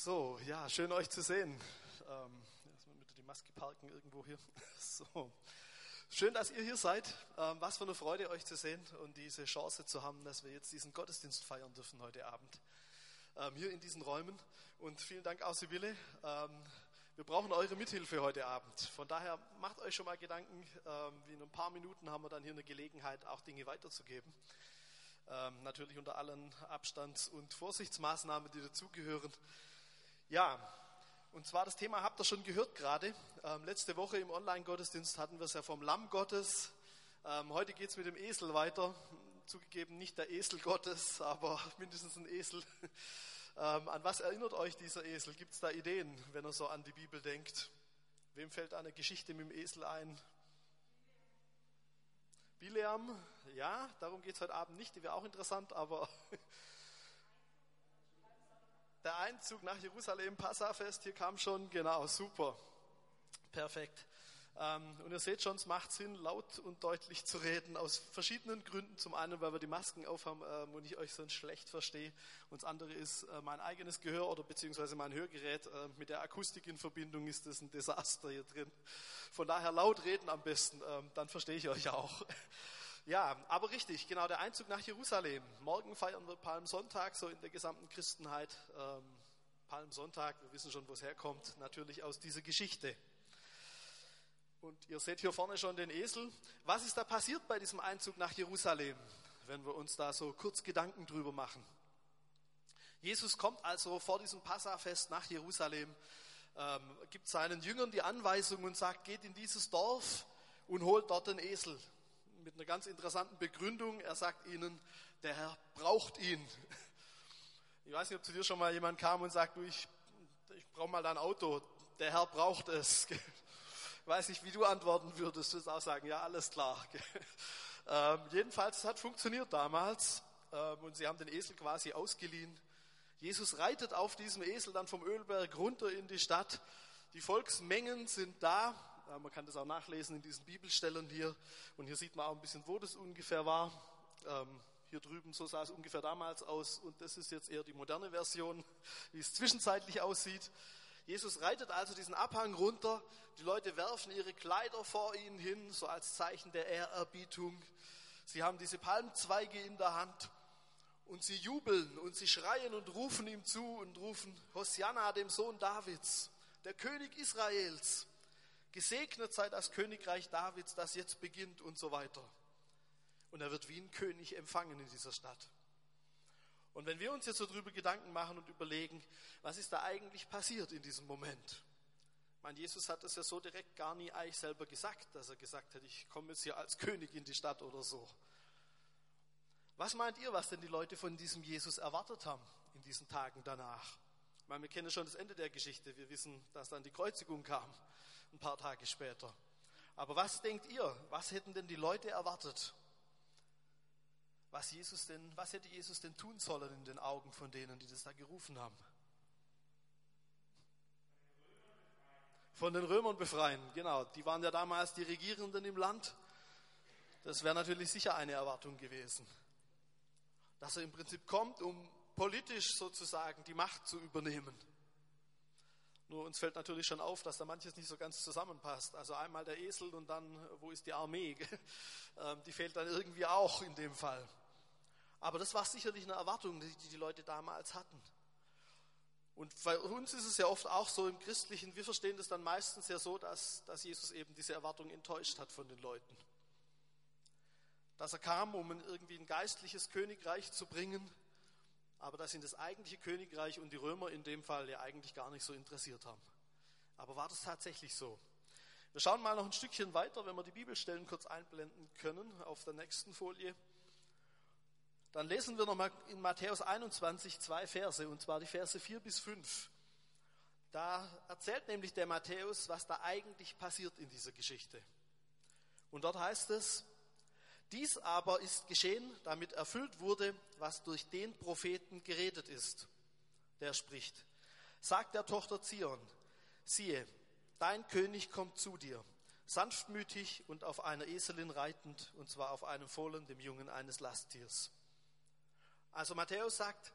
So, ja, schön euch zu sehen. Ähm, erstmal mit die Maske parken irgendwo hier. So. Schön, dass ihr hier seid. Ähm, was für eine Freude, euch zu sehen und diese Chance zu haben, dass wir jetzt diesen Gottesdienst feiern dürfen heute Abend. Ähm, hier in diesen Räumen. Und vielen Dank auch Sibylle. Ähm, wir brauchen eure Mithilfe heute Abend. Von daher macht euch schon mal Gedanken. Ähm, wie in ein paar Minuten haben wir dann hier eine Gelegenheit, auch Dinge weiterzugeben. Ähm, natürlich unter allen Abstands- und Vorsichtsmaßnahmen, die dazugehören. Ja, und zwar das Thema habt ihr schon gehört gerade. Ähm, letzte Woche im Online-Gottesdienst hatten wir es ja vom Lamm Gottes. Ähm, heute geht es mit dem Esel weiter. Zugegeben nicht der Esel Gottes, aber mindestens ein Esel. Ähm, an was erinnert euch dieser Esel? Gibt es da Ideen, wenn ihr so an die Bibel denkt? Wem fällt eine Geschichte mit dem Esel ein? Bileam, ja, darum geht es heute Abend nicht, die wäre auch interessant, aber der Einzug nach Jerusalem, Passafest, hier kam schon, genau, super, perfekt. Ähm, und ihr seht schon, es macht Sinn, laut und deutlich zu reden, aus verschiedenen Gründen. Zum einen, weil wir die Masken aufhaben ähm, und ich euch sonst schlecht verstehe. Und das andere ist, äh, mein eigenes Gehör oder beziehungsweise mein Hörgerät äh, mit der Akustik in Verbindung ist das ein Desaster hier drin. Von daher laut reden am besten, ähm, dann verstehe ich euch auch. Ja, aber richtig, genau, der Einzug nach Jerusalem. Morgen feiern wir Palmsonntag, so in der gesamten Christenheit. Ähm, Palmsonntag, wir wissen schon, wo es herkommt, natürlich aus dieser Geschichte. Und ihr seht hier vorne schon den Esel. Was ist da passiert bei diesem Einzug nach Jerusalem, wenn wir uns da so kurz Gedanken drüber machen? Jesus kommt also vor diesem Passafest nach Jerusalem, ähm, gibt seinen Jüngern die Anweisung und sagt, geht in dieses Dorf und holt dort den Esel mit einer ganz interessanten Begründung. Er sagt ihnen, der Herr braucht ihn. Ich weiß nicht, ob zu dir schon mal jemand kam und sagt, du, ich, ich brauche mal dein Auto. Der Herr braucht es. Ich weiß nicht, wie du antworten würdest. Du würdest auch sagen, ja, alles klar. Ähm, jedenfalls, es hat funktioniert damals. Ähm, und sie haben den Esel quasi ausgeliehen. Jesus reitet auf diesem Esel dann vom Ölberg runter in die Stadt. Die Volksmengen sind da. Man kann das auch nachlesen in diesen Bibelstellen hier. Und hier sieht man auch ein bisschen, wo das ungefähr war. Ähm, hier drüben, so sah es ungefähr damals aus. Und das ist jetzt eher die moderne Version, wie es zwischenzeitlich aussieht. Jesus reitet also diesen Abhang runter. Die Leute werfen ihre Kleider vor ihn hin, so als Zeichen der Ehrerbietung. Sie haben diese Palmzweige in der Hand und sie jubeln und sie schreien und rufen ihm zu und rufen Hosianna, dem Sohn Davids, der König Israels. Gesegnet sei das Königreich Davids, das jetzt beginnt und so weiter. Und er wird wie ein König empfangen in dieser Stadt. Und wenn wir uns jetzt so darüber Gedanken machen und überlegen, was ist da eigentlich passiert in diesem Moment? Mein Jesus hat es ja so direkt gar nie eigentlich selber gesagt, dass er gesagt hat, ich komme jetzt hier als König in die Stadt oder so. Was meint ihr, was denn die Leute von diesem Jesus erwartet haben in diesen Tagen danach? meine, wir kennen schon das Ende der Geschichte. Wir wissen, dass dann die Kreuzigung kam, ein paar Tage später. Aber was denkt ihr? Was hätten denn die Leute erwartet? Was Jesus denn, was hätte Jesus denn tun sollen in den Augen von denen, die das da gerufen haben? Von den Römern befreien, genau. Die waren ja damals die Regierenden im Land. Das wäre natürlich sicher eine Erwartung gewesen. Dass er im Prinzip kommt, um politisch sozusagen die Macht zu übernehmen. Nur uns fällt natürlich schon auf, dass da manches nicht so ganz zusammenpasst. Also einmal der Esel und dann, wo ist die Armee? Ähm, die fehlt dann irgendwie auch in dem Fall. Aber das war sicherlich eine Erwartung, die die Leute damals hatten. Und bei uns ist es ja oft auch so im Christlichen, wir verstehen das dann meistens ja so, dass, dass Jesus eben diese Erwartung enttäuscht hat von den Leuten. Dass er kam, um irgendwie ein geistliches Königreich zu bringen, aber dass ihn das eigentliche Königreich und die Römer in dem Fall ja eigentlich gar nicht so interessiert haben. Aber war das tatsächlich so? Wir schauen mal noch ein Stückchen weiter, wenn wir die Bibelstellen kurz einblenden können auf der nächsten Folie. Dann lesen wir nochmal in Matthäus 21 zwei Verse, und zwar die Verse 4 bis 5. Da erzählt nämlich der Matthäus, was da eigentlich passiert in dieser Geschichte. Und dort heißt es, dies aber ist geschehen, damit erfüllt wurde, was durch den Propheten geredet ist. Der spricht, sagt der Tochter Zion, siehe, dein König kommt zu dir, sanftmütig und auf einer Eselin reitend, und zwar auf einem Fohlen, dem Jungen eines Lasttiers. Also Matthäus sagt,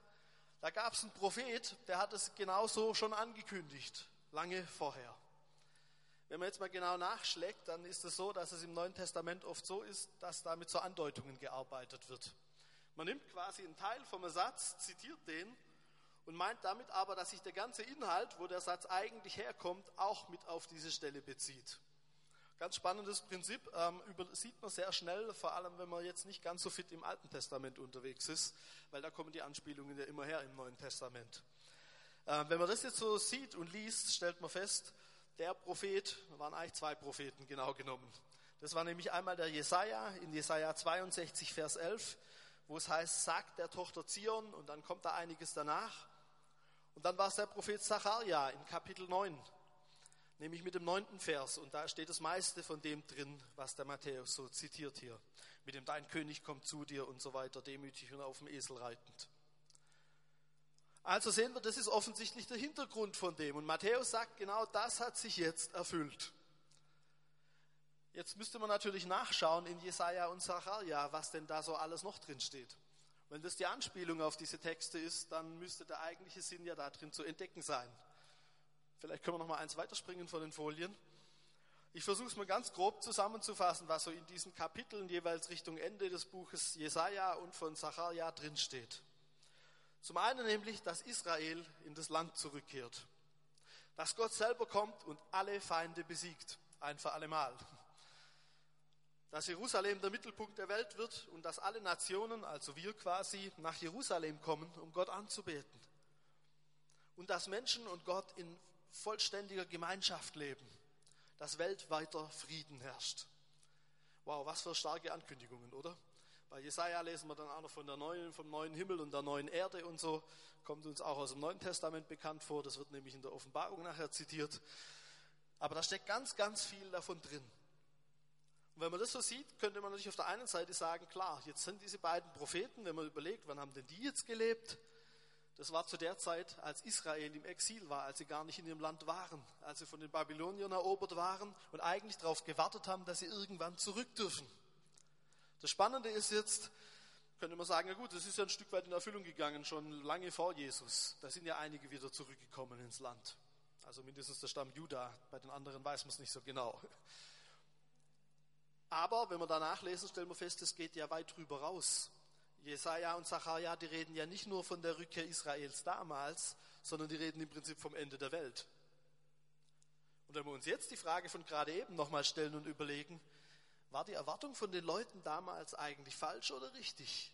Da gab es einen Prophet, der hat es genauso schon angekündigt, lange vorher. Wenn man jetzt mal genau nachschlägt, dann ist es so, dass es im Neuen Testament oft so ist, dass da mit so Andeutungen gearbeitet wird. Man nimmt quasi einen Teil vom Satz, zitiert den und meint damit aber, dass sich der ganze Inhalt, wo der Satz eigentlich herkommt, auch mit auf diese Stelle bezieht. Ganz spannendes Prinzip, ähm, übersieht man sehr schnell, vor allem wenn man jetzt nicht ganz so fit im Alten Testament unterwegs ist, weil da kommen die Anspielungen ja immer her im Neuen Testament. Ähm, wenn man das jetzt so sieht und liest, stellt man fest, der Prophet, waren eigentlich zwei Propheten genau genommen. Das war nämlich einmal der Jesaja in Jesaja 62, Vers 11, wo es heißt, sagt der Tochter Zion, und dann kommt da einiges danach. Und dann war es der Prophet Zachariah in Kapitel 9, nämlich mit dem neunten Vers. Und da steht das meiste von dem drin, was der Matthäus so zitiert hier. Mit dem Dein König kommt zu dir und so weiter, demütig und auf dem Esel reitend. Also sehen wir, das ist offensichtlich der Hintergrund von dem. Und Matthäus sagt, genau das hat sich jetzt erfüllt. Jetzt müsste man natürlich nachschauen in Jesaja und Sacharja, was denn da so alles noch drin steht. Wenn das die Anspielung auf diese Texte ist, dann müsste der eigentliche Sinn ja da drin zu entdecken sein. Vielleicht können wir noch mal eins weiterspringen von den Folien. Ich versuche es mal ganz grob zusammenzufassen, was so in diesen Kapiteln jeweils Richtung Ende des Buches Jesaja und von Sacharja drin steht. Zum einen nämlich, dass Israel in das Land zurückkehrt. Dass Gott selber kommt und alle Feinde besiegt. Ein für allemal dass Jerusalem der Mittelpunkt der Welt wird und dass alle Nationen, also wir quasi, nach Jerusalem kommen, um Gott anzubeten. Und dass Menschen und Gott in vollständiger Gemeinschaft leben, dass weltweiter Frieden herrscht. Wow, was für starke Ankündigungen, oder? Bei Jesaja lesen wir dann auch noch von der neuen, vom neuen Himmel und der neuen Erde und so. Kommt uns auch aus dem Neuen Testament bekannt vor. Das wird nämlich in der Offenbarung nachher zitiert. Aber da steckt ganz, ganz viel davon drin. Und wenn man das so sieht, könnte man natürlich auf der einen Seite sagen, klar, jetzt sind diese beiden Propheten, wenn man überlegt, wann haben denn die jetzt gelebt? Das war zu der Zeit, als Israel im Exil war, als sie gar nicht in ihrem Land waren, als sie von den Babyloniern erobert waren und eigentlich darauf gewartet haben, dass sie irgendwann zurück dürfen. Das Spannende ist jetzt, könnte man sagen, ja gut, das ist ja ein Stück weit in Erfüllung gegangen, schon lange vor Jesus. Da sind ja einige wieder zurückgekommen ins Land. Also mindestens der Stamm Juda, bei den anderen weiß man es nicht so genau. Aber wenn wir danach lesen, stellen wir fest, es geht ja weit drüber raus. Jesaja und Zachariah, die reden ja nicht nur von der Rückkehr Israels damals, sondern die reden im Prinzip vom Ende der Welt. Und wenn wir uns jetzt die Frage von gerade eben nochmal stellen und überlegen, war die Erwartung von den Leuten damals eigentlich falsch oder richtig?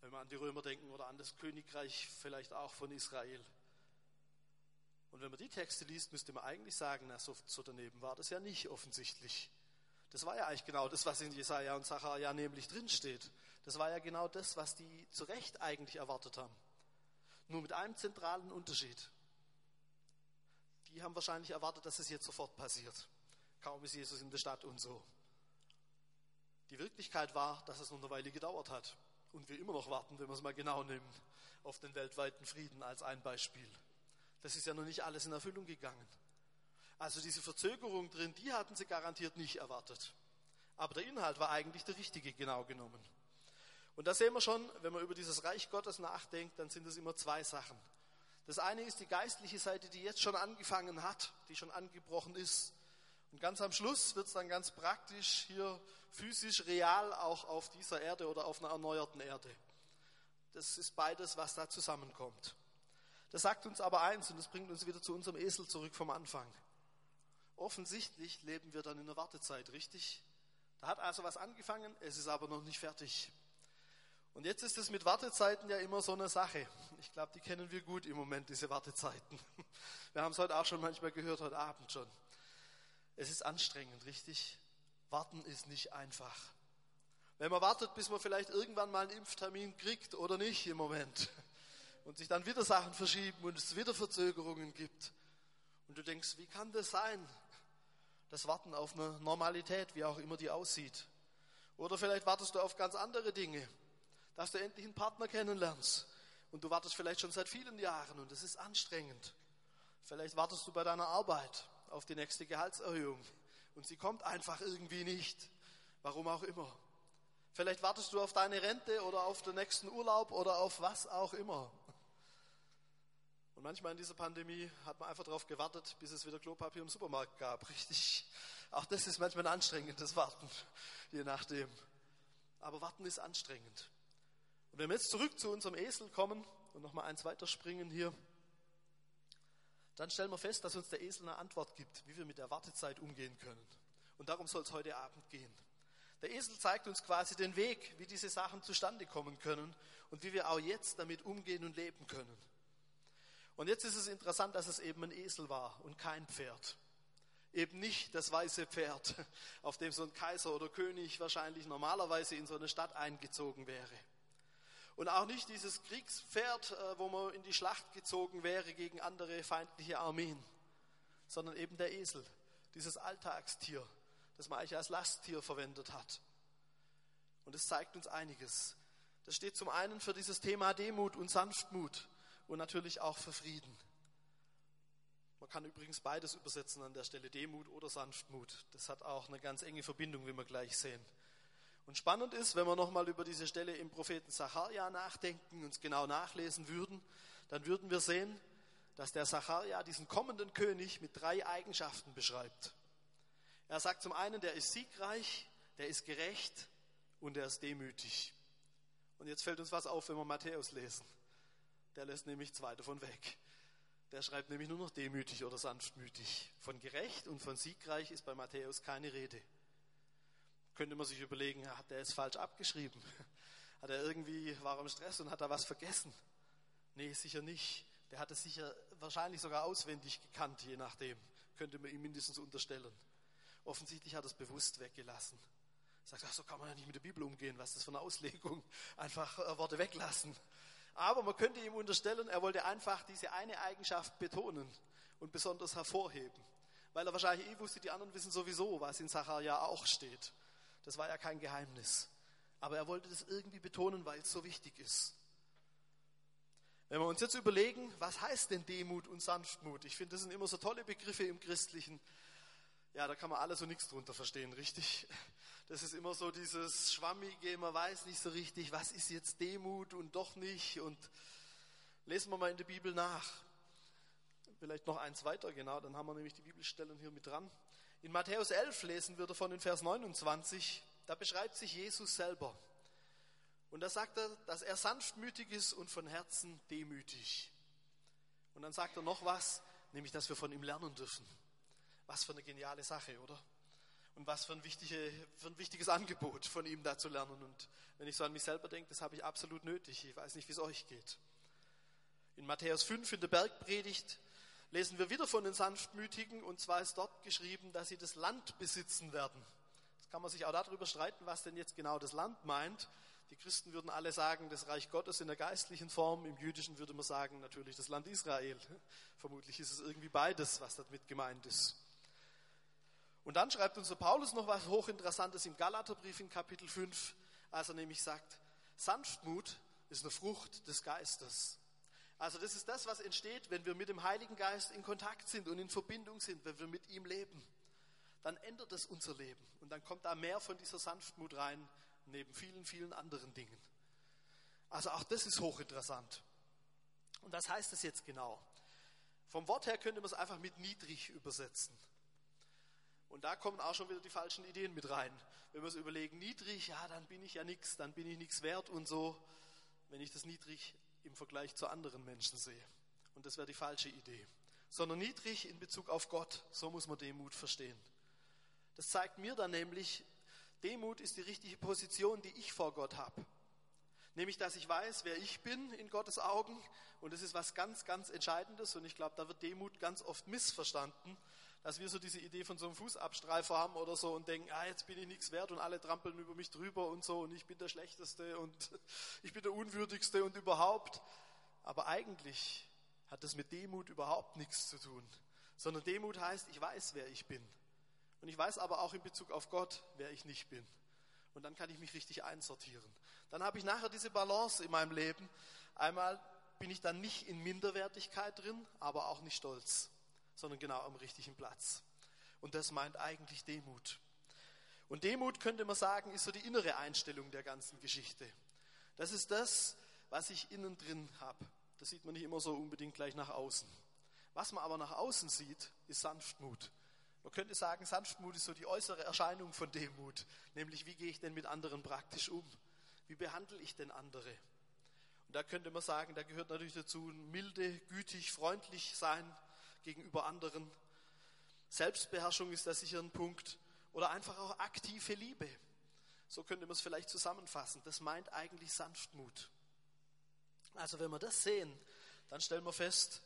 Wenn wir an die Römer denken oder an das Königreich vielleicht auch von Israel. Und wenn man die Texte liest, müsste man eigentlich sagen, na, so, so daneben war das ja nicht offensichtlich. Das war ja eigentlich genau das, was in Jesaja und Zachariah nämlich drinsteht. Das war ja genau das, was die zu Recht eigentlich erwartet haben. Nur mit einem zentralen Unterschied. Die haben wahrscheinlich erwartet, dass es jetzt sofort passiert. Kaum ist Jesus in der Stadt und so. Die Wirklichkeit war, dass es noch eine Weile gedauert hat. Und wir immer noch warten, wenn wir es mal genau nehmen, auf den weltweiten Frieden als ein Beispiel. Das ist ja noch nicht alles in Erfüllung gegangen. Also diese Verzögerung drin, die hatten sie garantiert nicht erwartet. Aber der Inhalt war eigentlich der richtige, genau genommen. Und da sehen wir schon, wenn man über dieses Reich Gottes nachdenkt, dann sind es immer zwei Sachen. Das eine ist die geistliche Seite, die jetzt schon angefangen hat, die schon angebrochen ist. Und ganz am Schluss wird es dann ganz praktisch hier physisch real auch auf dieser Erde oder auf einer erneuerten Erde. Das ist beides, was da zusammenkommt. Das sagt uns aber eins und das bringt uns wieder zu unserem Esel zurück vom Anfang. Offensichtlich leben wir dann in der Wartezeit, richtig? Da hat also was angefangen, es ist aber noch nicht fertig. Und jetzt ist es mit Wartezeiten ja immer so eine Sache. Ich glaube, die kennen wir gut im Moment, diese Wartezeiten. Wir haben es heute auch schon manchmal gehört, heute Abend schon. Es ist anstrengend, richtig? Warten ist nicht einfach. Wenn man wartet, bis man vielleicht irgendwann mal einen Impftermin kriegt oder nicht im Moment und sich dann wieder Sachen verschieben und es wieder Verzögerungen gibt und du denkst, wie kann das sein? das Warten auf eine Normalität, wie auch immer die aussieht. Oder vielleicht wartest du auf ganz andere Dinge, dass du endlich einen Partner kennenlernst. Und du wartest vielleicht schon seit vielen Jahren und es ist anstrengend. Vielleicht wartest du bei deiner Arbeit auf die nächste Gehaltserhöhung und sie kommt einfach irgendwie nicht. Warum auch immer. Vielleicht wartest du auf deine Rente oder auf den nächsten Urlaub oder auf was auch immer. Und manchmal in dieser Pandemie hat man einfach darauf gewartet, bis es wieder Klopapier im Supermarkt gab. Richtig. Auch das ist manchmal ein anstrengendes Warten, je nachdem. Aber Warten ist anstrengend. Und wenn wir jetzt zurück zu unserem Esel kommen und nochmal eins weiterspringen hier, dann stellen wir fest, dass uns der Esel eine Antwort gibt, wie wir mit der Wartezeit umgehen können. Und darum soll es heute Abend gehen. Der Esel zeigt uns quasi den Weg, wie diese Sachen zustande kommen können und wie wir auch jetzt damit umgehen und leben können. Und jetzt ist es interessant, dass es eben ein Esel war und kein Pferd. Eben nicht das weiße Pferd, auf dem so ein Kaiser oder König wahrscheinlich normalerweise in so eine Stadt eingezogen wäre. Und auch nicht dieses Kriegspferd, äh, wo man in die Schlacht gezogen wäre gegen andere feindliche Armeen, sondern eben der Esel, dieses Alltagstier, das man eigentlich als Lasttier verwendet hat. Und es zeigt uns einiges. Das steht zum einen für dieses Thema Demut und Sanftmut und natürlich auch für Frieden. Man kann übrigens beides übersetzen an der Stelle, Demut oder Sanftmut. Das hat auch eine ganz enge Verbindung, wie wir gleich sehen. Und spannend ist, wenn wir nochmal über diese Stelle im Propheten Sacharja nachdenken, uns genau nachlesen würden, dann würden wir sehen, dass der Sacharja diesen kommenden König mit drei Eigenschaften beschreibt. Er sagt zum einen, der ist siegreich, der ist gerecht und er ist demütig. Und jetzt fällt uns was auf, wenn wir Matthäus lesen. Der lässt nämlich zwei davon weg. Der schreibt nämlich nur noch demütig oder sanftmütig. Von gerecht und von siegreich ist bei Matthäus keine Rede. Könnte man sich überlegen, hat der es falsch abgeschrieben? Hat er irgendwie, war im Stress und hat da was vergessen? Nee, sicher nicht. Der hat es sicher wahrscheinlich sogar auswendig gekannt, je nachdem. Könnte man ihm mindestens unterstellen. Offensichtlich hat er es bewusst weggelassen. Sagt, ach, so kann man ja nicht mit der Bibel umgehen. Was ist das für eine Auslegung? Einfach äh, Worte weglassen. Aber man könnte ihm unterstellen, er wollte einfach diese eine Eigenschaft betonen und besonders hervorheben. Weil er wahrscheinlich eh wusste, die anderen wissen sowieso, was in Sacharja auch steht. Das war ja kein Geheimnis. Aber er wollte das irgendwie betonen, weil es so wichtig ist. Wenn wir uns jetzt überlegen, was heißt denn Demut und Sanftmut? Ich finde, das sind immer so tolle Begriffe im Christlichen. Ja, da kann man alles und nichts drunter verstehen, richtig? Das ist immer so dieses Schwammige, man weiß nicht so richtig, was ist jetzt Demut und doch nicht. Und lesen wir mal in der Bibel nach. Vielleicht noch eins weiter, genau, dann haben wir nämlich die Bibelstellen hier mit dran. In Matthäus 11 lesen wir davon in Vers 29, da beschreibt sich Jesus selber. Und da sagt er, dass er sanftmütig ist und von Herzen demütig. Und dann sagt er noch was, nämlich, dass wir von ihm lernen dürfen. Was für eine geniale Sache, oder? Und was für ein, wichtige, für ein wichtiges Angebot von ihm da zu lernen. Und wenn ich so an mich selber denke, das habe ich absolut nötig. Ich weiß nicht, wie es euch geht. In Matthäus 5 in der Bergpredigt lesen wir wieder von den Sanftmütigen und zwar ist dort geschrieben, dass sie das Land besitzen werden. Jetzt kann man sich auch darüber streiten, was denn jetzt genau das Land meint. Die Christen würden alle sagen, das Reich Gottes in der geistlichen Form. Im Jüdischen würde man sagen, natürlich das Land Israel. Vermutlich ist es irgendwie beides, was damit gemeint ist. Und dann schreibt unser Paulus noch was Hochinteressantes im Galaterbrief in Kapitel 5, als er nämlich sagt, Sanftmut ist eine Frucht des Geistes. Also das ist das, was entsteht, wenn wir mit dem Heiligen Geist in Kontakt sind und in Verbindung sind, wenn wir mit ihm leben. Dann ändert es unser Leben und dann kommt da mehr von dieser Sanftmut rein, neben vielen, vielen anderen Dingen. Also auch das ist hochinteressant. Und was heißt das jetzt genau? Vom Wort her könnte man es einfach mit niedrig übersetzen. Und da kommen auch schon wieder die falschen Ideen mit rein. Wenn wir es überlegen, niedrig, ja, dann bin ich ja nichts, dann bin ich nichts wert und so. Wenn ich das niedrig im Vergleich zu anderen Menschen sehe. Und das wäre die falsche Idee. Sondern niedrig in Bezug auf Gott. So muss man Demut verstehen. Das zeigt mir dann nämlich, Demut ist die richtige Position, die ich vor Gott habe. Nämlich, dass ich weiß, wer ich bin in Gottes Augen. Und das ist was ganz, ganz Entscheidendes. Und ich glaube, da wird Demut ganz oft missverstanden dass wir so diese Idee von so einem Fußabstreifer haben oder so und denken, ah, jetzt bin ich nichts wert und alle trampeln über mich drüber und so und ich bin der Schlechteste und ich bin der Unwürdigste und überhaupt. Aber eigentlich hat das mit Demut überhaupt nichts zu tun, sondern Demut heißt, ich weiß, wer ich bin. Und ich weiß aber auch in Bezug auf Gott, wer ich nicht bin. Und dann kann ich mich richtig einsortieren. Dann habe ich nachher diese Balance in meinem Leben. Einmal bin ich dann nicht in Minderwertigkeit drin, aber auch nicht stolz sondern genau am richtigen Platz. Und das meint eigentlich Demut. Und Demut könnte man sagen, ist so die innere Einstellung der ganzen Geschichte. Das ist das, was ich innen drin habe. Das sieht man nicht immer so unbedingt gleich nach außen. Was man aber nach außen sieht, ist Sanftmut. Man könnte sagen, Sanftmut ist so die äußere Erscheinung von Demut. Nämlich, wie gehe ich denn mit anderen praktisch um? Wie behandle ich denn andere? Und da könnte man sagen, da gehört natürlich dazu milde, gütig, freundlich sein gegenüber anderen. Selbstbeherrschung ist da sicher ein Punkt. Oder einfach auch aktive Liebe. So könnte man es vielleicht zusammenfassen. Das meint eigentlich Sanftmut. Also wenn wir das sehen, dann stellen wir fest,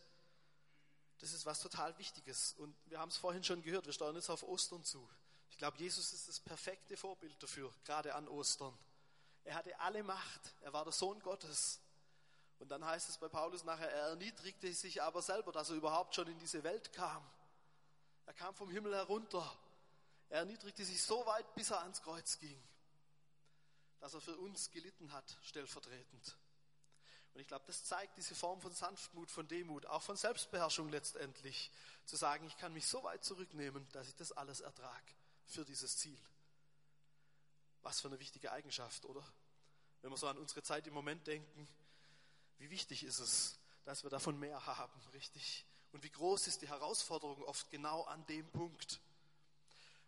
das ist was total Wichtiges. Und wir haben es vorhin schon gehört, wir steuern jetzt auf Ostern zu. Ich glaube, Jesus ist das perfekte Vorbild dafür, gerade an Ostern. Er hatte alle Macht, er war der Sohn Gottes. Und dann heißt es bei Paulus nachher, er erniedrigte sich aber selber, dass er überhaupt schon in diese Welt kam. Er kam vom Himmel herunter. Er erniedrigte sich so weit, bis er ans Kreuz ging, dass er für uns gelitten hat, stellvertretend. Und ich glaube, das zeigt diese Form von Sanftmut, von Demut, auch von Selbstbeherrschung letztendlich, zu sagen, ich kann mich so weit zurücknehmen, dass ich das alles ertrage für dieses Ziel. Was für eine wichtige Eigenschaft, oder? Wenn wir so an unsere Zeit im Moment denken, wie wichtig ist es, dass wir davon mehr haben, richtig? Und wie groß ist die Herausforderung oft genau an dem Punkt?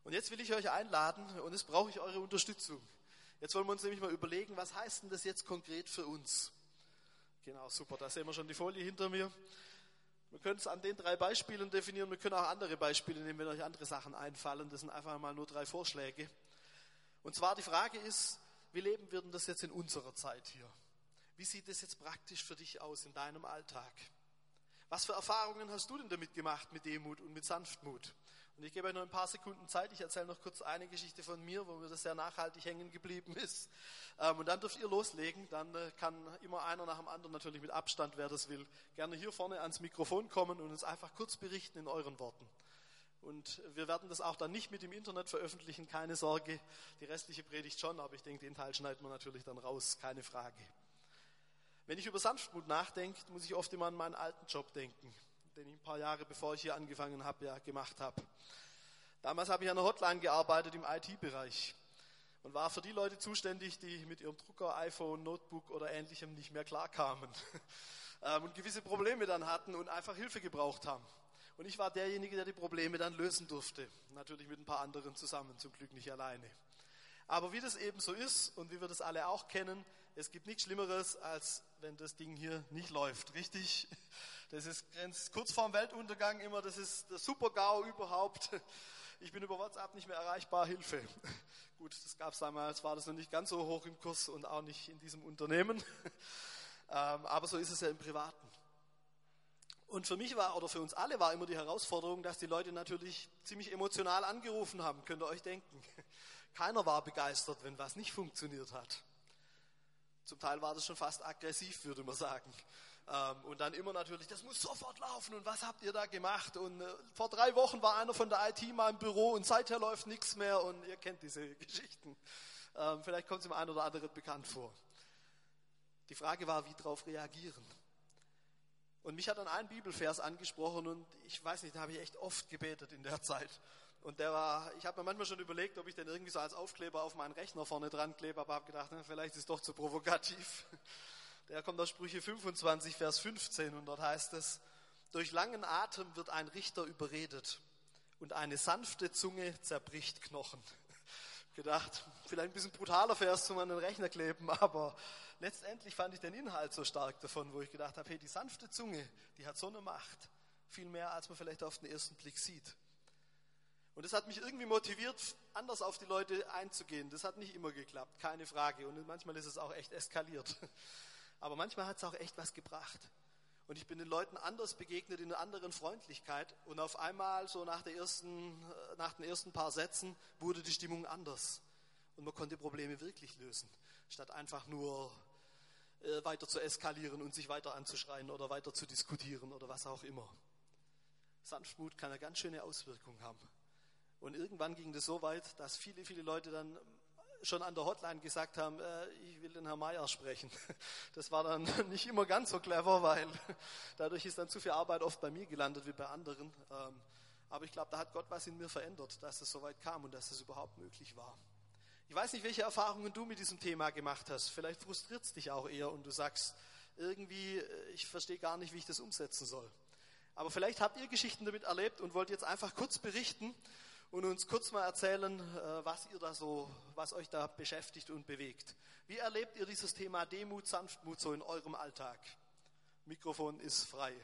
Und jetzt will ich euch einladen und jetzt brauche ich eure Unterstützung. Jetzt wollen wir uns nämlich mal überlegen, was heißt denn das jetzt konkret für uns? Genau, super, da sehen wir schon die Folie hinter mir. Wir können es an den drei Beispielen definieren, wir können auch andere Beispiele nehmen, wenn euch andere Sachen einfallen. Das sind einfach mal nur drei Vorschläge. Und zwar die Frage ist, wie leben wir denn das jetzt in unserer Zeit hier? Wie sieht es jetzt praktisch für dich aus in deinem Alltag? Was für Erfahrungen hast du denn damit gemacht mit Demut und mit Sanftmut? Und ich gebe euch noch ein paar Sekunden Zeit. Ich erzähle noch kurz eine Geschichte von mir, wo mir das sehr nachhaltig hängen geblieben ist. Ähm, und dann dürft ihr loslegen. Dann äh, kann immer einer nach dem anderen, natürlich mit Abstand, wer das will, gerne hier vorne ans Mikrofon kommen und uns einfach kurz berichten in euren Worten. Und wir werden das auch dann nicht mit im Internet veröffentlichen, keine Sorge. Die restliche Predigt schon, aber ich denke, den Teil schneiden wir natürlich dann raus, keine Frage. Wenn ich über Sanftmut nachdenke, muss ich oft immer an meinen alten Job denken, den ich ein paar Jahre bevor ich hier angefangen habe, ja gemacht habe. Damals habe ich an einer Hotline gearbeitet im IT-Bereich und war für die Leute zuständig, die mit ihrem Drucker, iPhone, Notebook oder ähnlichem nicht mehr klarkamen ähm, und gewisse Probleme dann hatten und einfach Hilfe gebraucht haben. Und ich war derjenige, der die Probleme dann lösen durfte. Natürlich mit ein paar anderen zusammen, zum Glück nicht alleine. Aber wie das eben so ist und wie wir das alle auch kennen, es gibt nichts Schlimmeres, als wenn das Ding hier nicht läuft, richtig? Das ist kurz vorm Weltuntergang immer, das ist der Super-GAU überhaupt. Ich bin über WhatsApp nicht mehr erreichbar, Hilfe. Gut, das gab es damals, war das noch nicht ganz so hoch im Kurs und auch nicht in diesem Unternehmen. Ähm, aber so ist es ja im Privaten. Und für mich war, oder für uns alle war immer die Herausforderung, dass die Leute natürlich ziemlich emotional angerufen haben, könnt ihr euch denken. Keiner war begeistert, wenn was nicht funktioniert hat. Zum Teil war das schon fast aggressiv, würde man sagen. Ähm, und dann immer natürlich, das muss sofort laufen und was habt ihr da gemacht? Und äh, vor drei Wochen war einer von der IT mal im Büro und seither läuft nichts mehr und ihr kennt diese Geschichten. Ähm, vielleicht kommt es dem einen oder anderen bekannt vor. Die Frage war, wie darauf reagieren. Und mich hat dann ein Bibelvers angesprochen und ich weiß nicht, da habe ich echt oft gebetet in der Zeit. Und der war, ich habe mir manchmal schon überlegt, ob ich den irgendwie so als Aufkleber auf meinen Rechner vorne dran klebe, aber habe gedacht, na, vielleicht ist es doch zu provokativ. Der kommt aus Sprüche 25, Vers 15 und dort heißt es, durch langen Atem wird ein Richter überredet und eine sanfte Zunge zerbricht Knochen. Gedacht, vielleicht ein bisschen brutaler Vers zum an den Rechner kleben, aber letztendlich fand ich den Inhalt so stark davon, wo ich gedacht habe, hey, die sanfte Zunge, die hat so eine Macht, viel mehr als man vielleicht auf den ersten Blick sieht. Und das hat mich irgendwie motiviert, anders auf die Leute einzugehen. Das hat nicht immer geklappt, keine Frage. Und manchmal ist es auch echt eskaliert. Aber manchmal hat es auch echt was gebracht. Und ich bin den Leuten anders begegnet, in einer anderen Freundlichkeit. Und auf einmal, so nach, ersten, äh, nach den ersten paar Sätzen, wurde die Stimmung anders. Und man konnte Probleme wirklich lösen, statt einfach nur äh, weiter zu eskalieren und sich weiter anzuschreien oder weiter zu diskutieren oder was auch immer. Sanftmut kann eine ganz schöne Auswirkung haben. Und irgendwann ging das so weit, dass viele, viele Leute dann schon an der Hotline gesagt haben, äh, ich will den Herrn Meier sprechen. Das war dann nicht immer ganz so clever, weil dadurch ist dann zu viel Arbeit oft bei mir gelandet wie bei anderen. Ähm, aber ich glaube, da hat Gott was in mir verändert, dass es so weit kam und dass es überhaupt möglich war. Ich weiß nicht, welche Erfahrungen du mit diesem Thema gemacht hast. Vielleicht frustriert es dich auch eher und du sagst, irgendwie, äh, ich verstehe gar nicht, wie ich das umsetzen soll. Aber vielleicht habt ihr Geschichten damit erlebt und wollt jetzt einfach kurz berichten und uns kurz mal erzählen, äh, was ihr da so, was euch da beschäftigt und bewegt. Wie erlebt ihr dieses Thema Demut, Sanftmut so in eurem Alltag? Mikrofon ist frei.